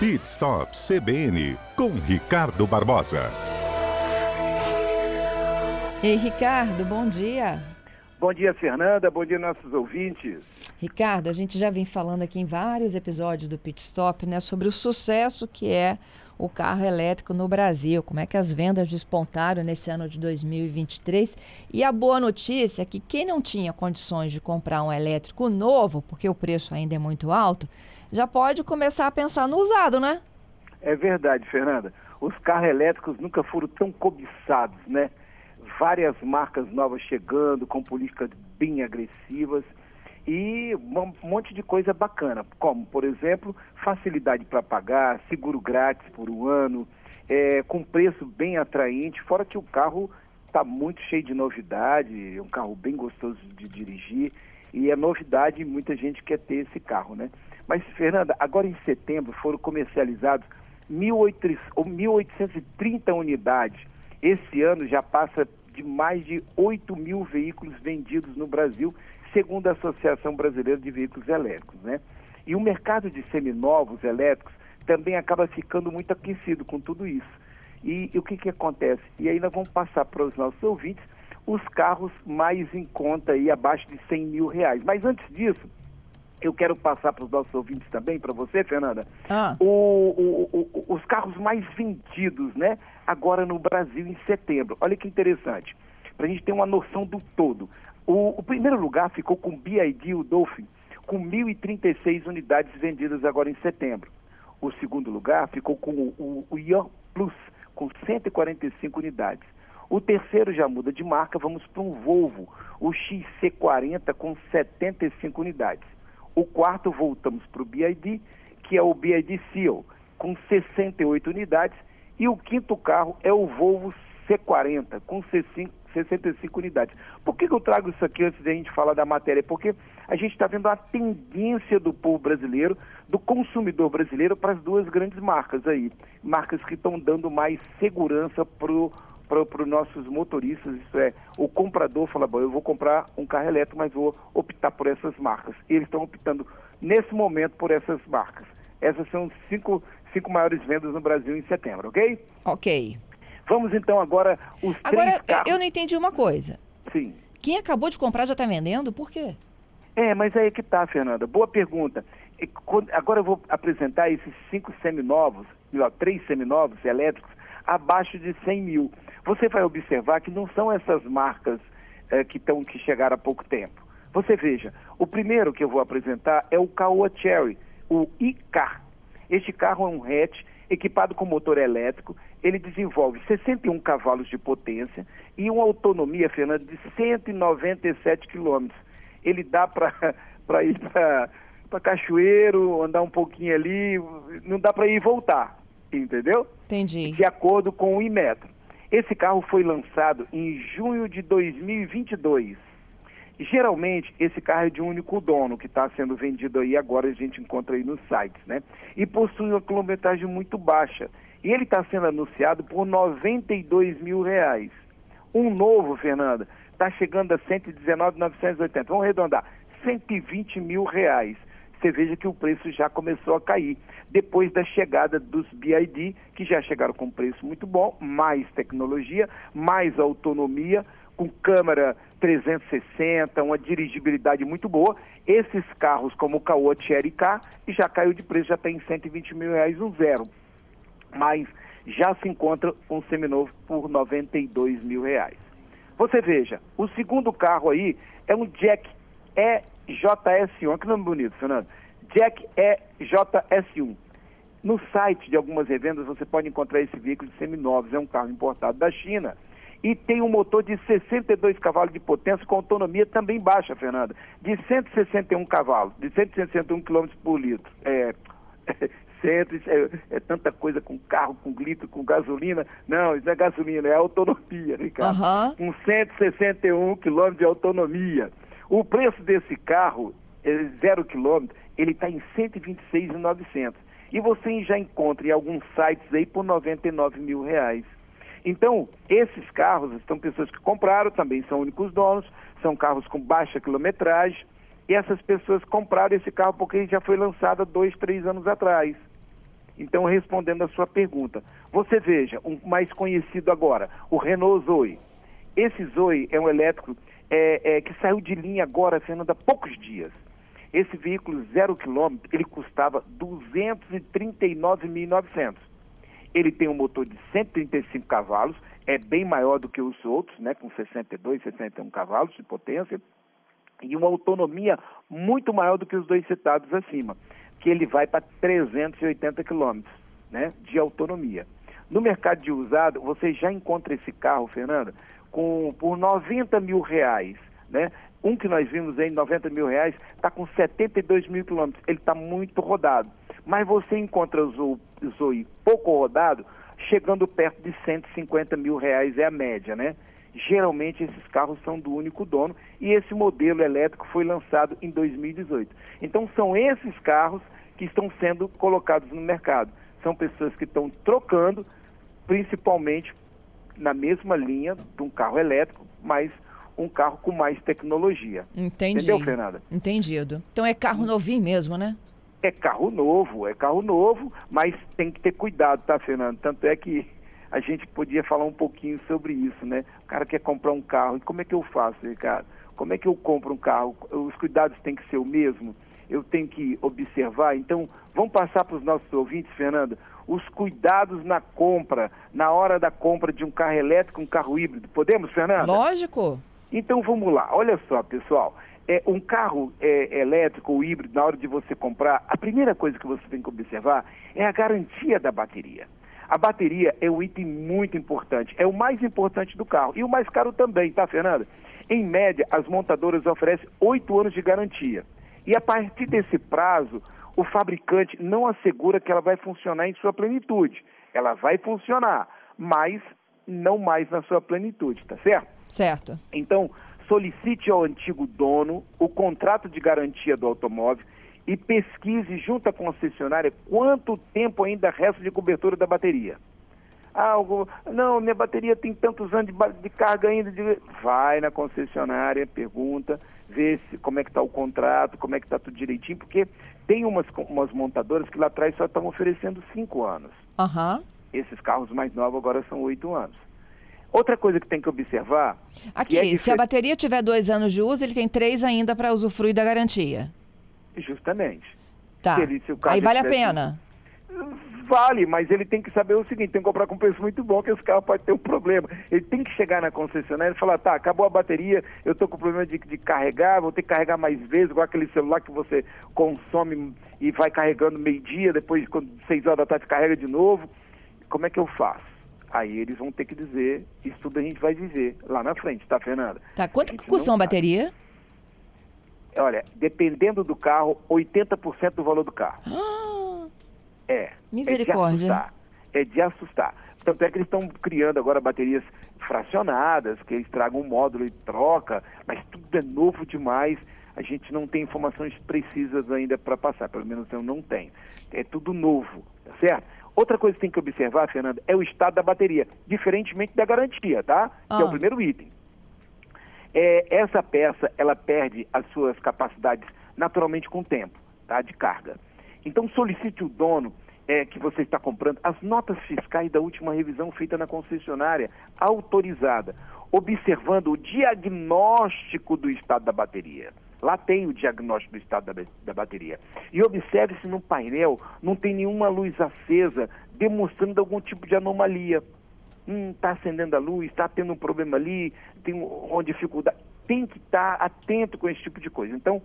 Pit Stop CBN com Ricardo Barbosa. Ei, Ricardo, bom dia. Bom dia, Fernanda. Bom dia, nossos ouvintes. Ricardo, a gente já vem falando aqui em vários episódios do Pit Stop, né, sobre o sucesso que é o carro elétrico no Brasil, como é que as vendas despontaram nesse ano de 2023. E a boa notícia é que quem não tinha condições de comprar um elétrico novo, porque o preço ainda é muito alto, já pode começar a pensar no usado, né? É verdade, Fernanda. Os carros elétricos nunca foram tão cobiçados, né? Várias marcas novas chegando, com políticas bem agressivas e um monte de coisa bacana, como, por exemplo, facilidade para pagar, seguro grátis por um ano, é, com preço bem atraente, fora que o carro está muito cheio de novidade, é um carro bem gostoso de dirigir e é novidade e muita gente quer ter esse carro, né? Mas, Fernanda, agora em setembro foram comercializados 1.830 unidades. Esse ano já passa de mais de 8 mil veículos vendidos no Brasil, segundo a Associação Brasileira de Veículos Elétricos, né? E o mercado de seminovos elétricos também acaba ficando muito aquecido com tudo isso. E, e o que, que acontece? E aí nós vamos passar para os nossos ouvintes os carros mais em conta aí, abaixo de 100 mil reais. Mas antes disso, eu quero passar para os nossos ouvintes também, para você, Fernanda, ah. o, o, o, os carros mais vendidos, né? Agora no Brasil em setembro. Olha que interessante, para a gente ter uma noção do todo. O, primeiro lugar ficou com o BID, o Dolphin, com 1.036 unidades vendidas agora em setembro. O segundo lugar ficou com o, o Ion Plus, com 145 unidades. O terceiro já muda de marca, vamos para um Volvo, o XC40 com 75 unidades. O quarto, voltamos para o BID, que é o BID Seal, com 68 unidades. E o quinto carro é o Volvo C40, com 65 unidades. Por que, que eu trago isso aqui antes de a gente falar da matéria? Porque a gente está vendo a tendência do povo brasileiro, do consumidor brasileiro, para as duas grandes marcas aí. Marcas que estão dando mais segurança para os nossos motoristas, isso é, o comprador fala, bom, eu vou comprar um carro elétrico, mas vou optar por essas marcas. Eles estão optando, nesse momento, por essas marcas. Essas são cinco, cinco maiores vendas no Brasil em setembro, ok? Ok. Vamos então agora os agora, três carros... eu não entendi uma coisa. Sim. Quem acabou de comprar já está vendendo? Por quê? É, mas aí que tá, Fernanda. Boa pergunta. Agora eu vou apresentar esses cinco seminovos, melhor, três seminovos elétricos, abaixo de 100 mil você vai observar que não são essas marcas é, que, tão, que chegaram há pouco tempo. Você veja, o primeiro que eu vou apresentar é o Caoa Cherry, o iCar. Este carro é um hatch equipado com motor elétrico, ele desenvolve 61 cavalos de potência e uma autonomia, Fernando, de 197 quilômetros. Ele dá para ir para Cachoeiro, andar um pouquinho ali, não dá para ir e voltar, entendeu? Entendi. De acordo com o Imetro. Esse carro foi lançado em junho de 2022. Geralmente, esse carro é de um único dono, que está sendo vendido aí agora, a gente encontra aí nos sites, né? E possui uma quilometragem muito baixa. E ele está sendo anunciado por 92 mil reais. Um novo, Fernanda, está chegando a 119,980. Vamos arredondar, 120 mil reais você veja que o preço já começou a cair. Depois da chegada dos BID, que já chegaram com preço muito bom, mais tecnologia, mais autonomia, com câmera 360, uma dirigibilidade muito boa. Esses carros, como o Caoa Cherry K, já caiu de preço, já tem 120 mil reais, um zero. Mas já se encontra um seminovo por 92 mil reais. Você veja, o segundo carro aí é um Jack EJS1. Que nome bonito, Fernando. Jack EJS1. No site de algumas revendas você pode encontrar esse veículo de seminovos. É um carro importado da China. E tem um motor de 62 cavalos de potência com autonomia também baixa, Fernanda. De 161 cavalos, de 161 km por litro. É, é, é, tanta coisa com carro, com litro, com gasolina. Não, isso não é gasolina, é autonomia, Ricardo. Uhum. Com 161 km de autonomia. O preço desse carro, é zero quilômetro, ele está em 126,900. E você já encontra em alguns sites aí por 99 mil reais. Então, esses carros, estão pessoas que compraram, também são únicos donos, são carros com baixa quilometragem, e essas pessoas compraram esse carro porque ele já foi lançado há dois, três anos atrás. Então, respondendo a sua pergunta, você veja, um mais conhecido agora, o Renault Zoe. Esse Zoe é um elétrico é, é, que saiu de linha agora, Fernando, há poucos dias. Esse veículo zero quilômetro, ele custava 239.900. Ele tem um motor de 135 cavalos, é bem maior do que os outros, né, com 62, 61 cavalos de potência, e uma autonomia muito maior do que os dois citados acima, que ele vai para 380 quilômetros né, de autonomia. No mercado de usado, você já encontra esse carro, Fernanda, com, por 90 mil reais. Né? Um que nós vimos aí, 90 mil reais, está com 72 mil quilômetros. Ele está muito rodado. Mas você encontra o Zoe pouco rodado, chegando perto de 150 mil reais é a média, né? Geralmente esses carros são do único dono e esse modelo elétrico foi lançado em 2018. Então são esses carros que estão sendo colocados no mercado. São pessoas que estão trocando, principalmente na mesma linha de um carro elétrico, mas um carro com mais tecnologia. Entendi. Entendeu, Fernanda? Entendido. Então é carro novinho mesmo, né? É carro novo, é carro novo, mas tem que ter cuidado, tá, Fernando? Tanto é que a gente podia falar um pouquinho sobre isso, né? O cara quer comprar um carro, e como é que eu faço, Ricardo? Como é que eu compro um carro? Os cuidados têm que ser o mesmo? Eu tenho que observar? Então, vamos passar para os nossos ouvintes, Fernando, os cuidados na compra, na hora da compra de um carro elétrico, um carro híbrido. Podemos, Fernando? Lógico. Então, vamos lá. Olha só, pessoal é, um carro é, elétrico ou híbrido, na hora de você comprar, a primeira coisa que você tem que observar é a garantia da bateria. A bateria é um item muito importante, é o mais importante do carro e o mais caro também, tá, Fernanda? Em média, as montadoras oferecem oito anos de garantia. E a partir desse prazo, o fabricante não assegura que ela vai funcionar em sua plenitude. Ela vai funcionar, mas não mais na sua plenitude, tá certo? Certo. Então, solicite ao antigo dono o contrato de garantia do automóvel e pesquise junto à concessionária quanto tempo ainda resta de cobertura da bateria. Algo, não, minha bateria tem tantos anos de, de carga ainda. De... Vai na concessionária, pergunta, vê se, como é que está o contrato, como é que está tudo direitinho, porque tem umas, umas montadoras que lá atrás só estão oferecendo cinco anos. Uhum. Esses carros mais novos agora são oito anos. Outra coisa que tem que observar. Aqui, que é se a bateria tiver dois anos de uso, ele tem três ainda para usufruir da garantia. Justamente. Tá. Ele, Aí vale a pena. Vale, mas ele tem que saber o seguinte: tem que comprar com preço muito bom, que esse carro pode ter um problema. Ele tem que chegar na concessionária e falar: tá, acabou a bateria, eu estou com problema de, de carregar, vou ter que carregar mais vezes, igual aquele celular que você consome e vai carregando meio-dia, depois, quando seis horas da tarde, carrega de novo. Como é que eu faço? Aí eles vão ter que dizer, isso tudo a gente vai viver lá na frente, tá, Fernanda? Tá, quanto que custa uma bateria? Olha, dependendo do carro, 80% do valor do carro. Ah, é. Misericórdia. É de assustar. É de assustar. Tanto é que eles estão criando agora baterias fracionadas, que eles tragam um módulo e troca, mas tudo é novo demais. A gente não tem informações precisas ainda para passar, pelo menos eu não tenho. É tudo novo, tá certo? Outra coisa que tem que observar, Fernanda, é o estado da bateria, diferentemente da garantia, tá? Ah. Que é o primeiro item. É, essa peça, ela perde as suas capacidades naturalmente com o tempo, tá? De carga. Então solicite o dono é, que você está comprando as notas fiscais da última revisão feita na concessionária autorizada, observando o diagnóstico do estado da bateria. Lá tem o diagnóstico do estado da, da bateria. E observe se no painel não tem nenhuma luz acesa demonstrando algum tipo de anomalia. Hum, está acendendo a luz, está tendo um problema ali, tem uma dificuldade. Tem que estar tá atento com esse tipo de coisa. Então,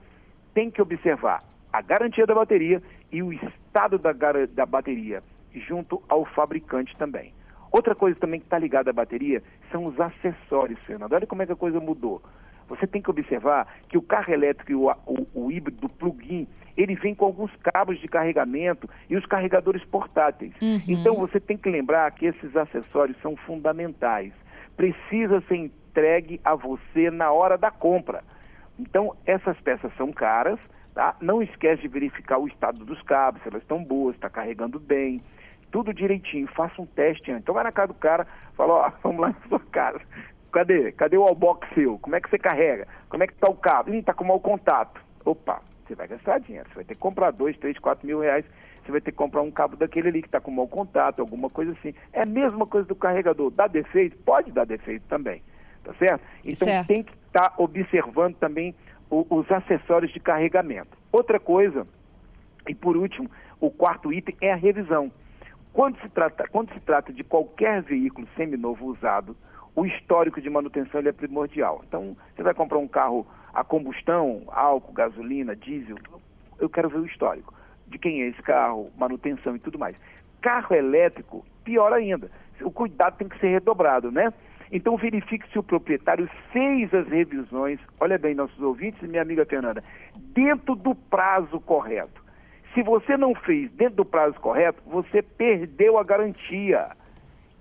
tem que observar a garantia da bateria e o estado da, da bateria junto ao fabricante também. Outra coisa também que está ligada à bateria são os acessórios, Fernando. Olha como é que a coisa mudou. Você tem que observar que o carro elétrico e o, o, o híbrido plug-in, ele vem com alguns cabos de carregamento e os carregadores portáteis. Uhum. Então você tem que lembrar que esses acessórios são fundamentais. Precisa ser entregue a você na hora da compra. Então essas peças são caras, tá? Não esquece de verificar o estado dos cabos, se elas estão boas, está carregando bem tudo direitinho, faça um teste antes. Então vai na casa do cara, fala, ó, vamos lá na sua casa. Cadê? Cadê o albox seu? Como é que você carrega? Como é que está o cabo? Hum, tá com mau contato. Opa, você vai gastar dinheiro. Você vai ter que comprar dois, três, quatro mil reais você vai ter que comprar um cabo daquele ali que está com mau contato, alguma coisa assim. É a mesma coisa do carregador. Dá defeito? Pode dar defeito também. Tá certo? Então certo. tem que estar tá observando também os acessórios de carregamento. Outra coisa, e por último, o quarto item é a revisão. Quando se trata, quando se trata de qualquer veículo seminovo usado, o histórico de manutenção é primordial. Então, você vai comprar um carro a combustão, álcool, gasolina, diesel, eu quero ver o histórico de quem é esse carro, manutenção e tudo mais. Carro elétrico, pior ainda. O cuidado tem que ser redobrado, né? Então verifique se o proprietário fez as revisões, olha bem, nossos ouvintes e minha amiga Fernanda, dentro do prazo correto. Se você não fez dentro do prazo correto, você perdeu a garantia.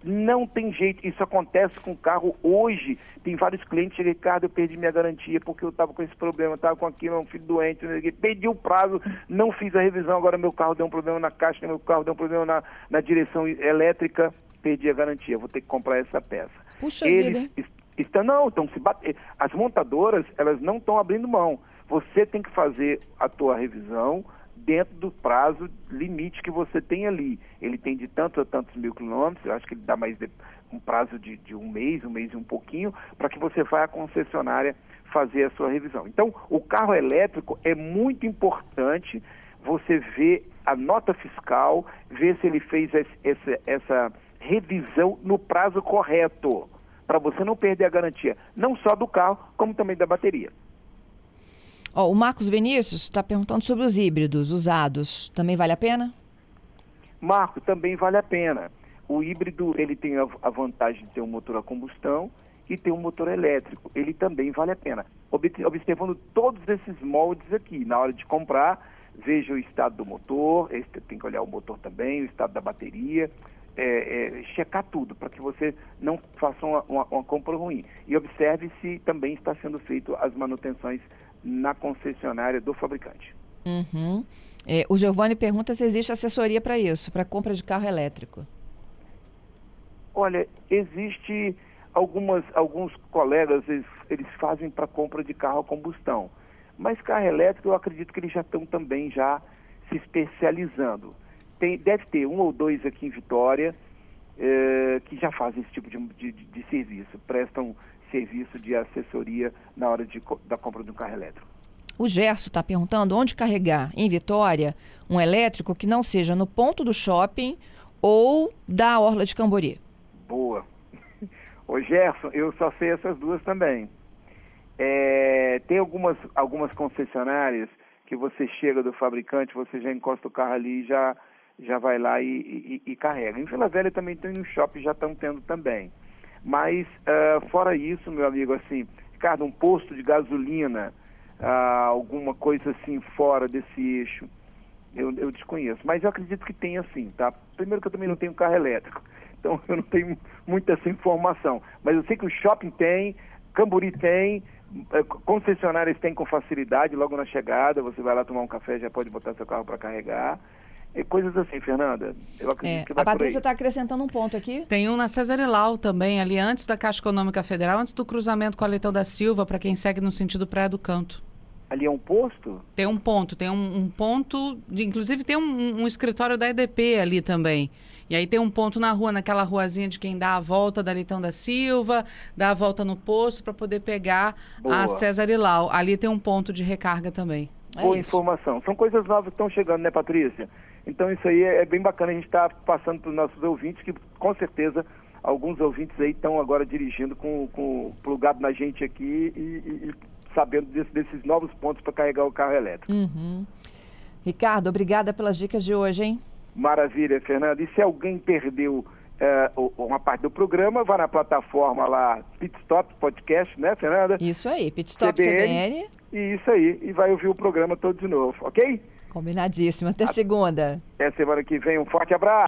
Não tem jeito, isso acontece com o carro hoje. Tem vários clientes Ricardo, eu perdi minha garantia porque eu estava com esse problema, estava com aquilo, um filho doente, perdi o prazo, não fiz a revisão, agora meu carro deu um problema na caixa, meu carro deu um problema na, na direção elétrica, perdi a garantia, vou ter que comprar essa peça. Puxa Eles vida, estão, não, estão se bater. As montadoras, elas não estão abrindo mão. Você tem que fazer a tua revisão, dentro do prazo limite que você tem ali. Ele tem de tantos a tantos mil quilômetros, eu acho que ele dá mais de, um prazo de, de, um mês, um mês e um pouquinho, para que você vá à concessionária fazer a sua revisão. Então, o carro elétrico é muito importante você ver a nota fiscal, ver se ele fez essa, essa revisão no prazo correto, para você não perder a garantia, não só do carro, como também da bateria. Ó, o Marcos Vinícius está perguntando sobre os híbridos usados. Também vale a pena? Marco, também vale a pena. O híbrido ele tem a vantagem de ter um motor a combustão e ter um motor elétrico. Ele também vale a pena. Observando todos esses moldes aqui, na hora de comprar, veja o estado do motor, tem que olhar o motor também, o estado da bateria, é, é, checar tudo, para que você não faça uma, uma, uma compra ruim. E observe se também está sendo feito as manutenções na concessionária do fabricante. Uhum. É, o Giovanni pergunta se existe assessoria para isso, para compra de carro elétrico. Olha, existe algumas, alguns colegas, eles, eles fazem para compra de carro a combustão. Mas carro elétrico, eu acredito que eles já estão também já se especializando. Tem, deve ter um ou dois aqui em Vitória eh, que já fazem esse tipo de, de, de serviço, prestam serviço de assessoria na hora de, da compra de um carro elétrico. O Gerson está perguntando onde carregar em Vitória um elétrico que não seja no ponto do shopping ou da Orla de Cambori. Boa. Ô Gerson, eu só sei essas duas também. É, tem algumas, algumas concessionárias que você chega do fabricante, você já encosta o carro ali e já, já vai lá e, e, e carrega. Em Vila Velha também tem um shopping, já estão tendo também. Mas, uh, fora isso, meu amigo, assim, Ricardo, um posto de gasolina, uh, alguma coisa assim fora desse eixo, eu, eu, desconheço. Mas eu acredito que tem assim, tá? Primeiro que eu também não tenho carro elétrico, então eu não tenho muita essa informação. Mas eu sei que o shopping tem, Camburi tem, eh, concessionárias têm com facilidade, logo na chegada, você vai lá tomar um café, já pode botar seu carro para carregar. É coisas assim, Fernanda. Eu acredito é, que vai A Patrícia está acrescentando um ponto aqui. Tem um na César Elau também, ali antes da Caixa Econômica Federal, antes do cruzamento com a Leitão da Silva, para quem segue no sentido Praia do Canto. Ali é um posto? Tem um ponto, tem um, um ponto, de, inclusive tem um, um, escritório da EDP ali também. E aí tem um ponto na rua, naquela ruazinha de quem dá a volta da Leitão da Silva, dá a volta no posto para poder pegar Boa. a César Ilau. Ali tem um ponto de recarga também. Boa é informação. São coisas novas que estão chegando, né, Patrícia? Então isso aí é, é bem bacana a gente estar tá passando para os nossos ouvintes, que com certeza alguns ouvintes aí estão agora dirigindo com, com plugado na gente aqui e, e, sabendo desse, desses novos pontos para carregar o carro elétrico. Uhum. Ricardo, obrigada pelas dicas de hoje, hein? Maravilha, Fernando. E se alguém perdeu uh, uma parte do programa, vá na plataforma lá, Pitstop Podcast, né, Fernanda? Isso aí, Pitstop CBN. CBN. E isso aí, e vai ouvir o programa todo de novo, ok? Combinadíssimo. Até segunda. Até semana que vem. Um forte abraço.